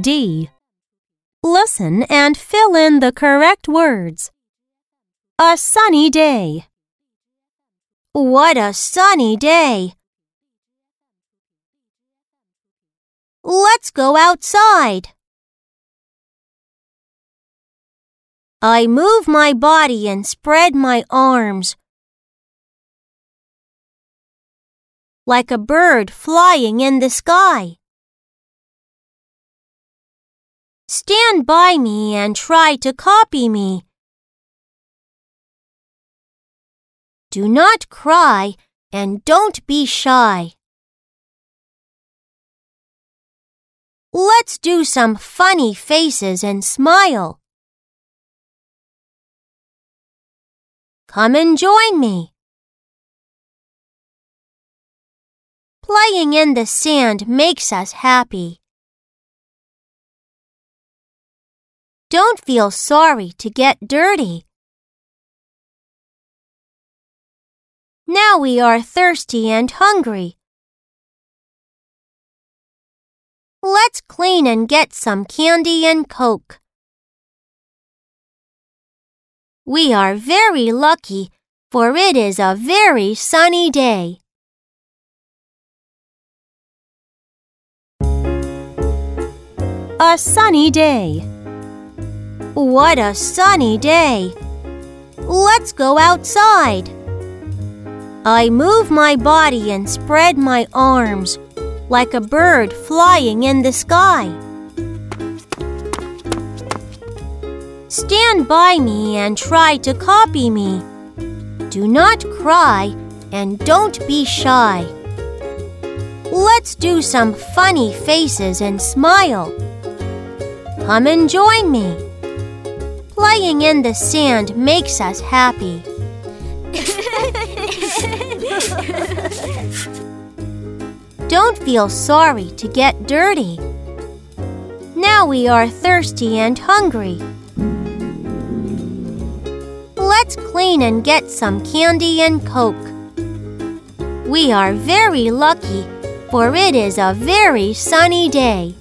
D. Listen and fill in the correct words. A sunny day. What a sunny day! Let's go outside. I move my body and spread my arms. Like a bird flying in the sky. Stand by me and try to copy me. Do not cry and don't be shy. Let's do some funny faces and smile. Come and join me. Playing in the sand makes us happy. Don't feel sorry to get dirty. Now we are thirsty and hungry. Let's clean and get some candy and Coke. We are very lucky, for it is a very sunny day. A sunny day. What a sunny day! Let's go outside. I move my body and spread my arms like a bird flying in the sky. Stand by me and try to copy me. Do not cry and don't be shy. Let's do some funny faces and smile. Come and join me. Playing in the sand makes us happy. Don't feel sorry to get dirty. Now we are thirsty and hungry. Let's clean and get some candy and Coke. We are very lucky, for it is a very sunny day.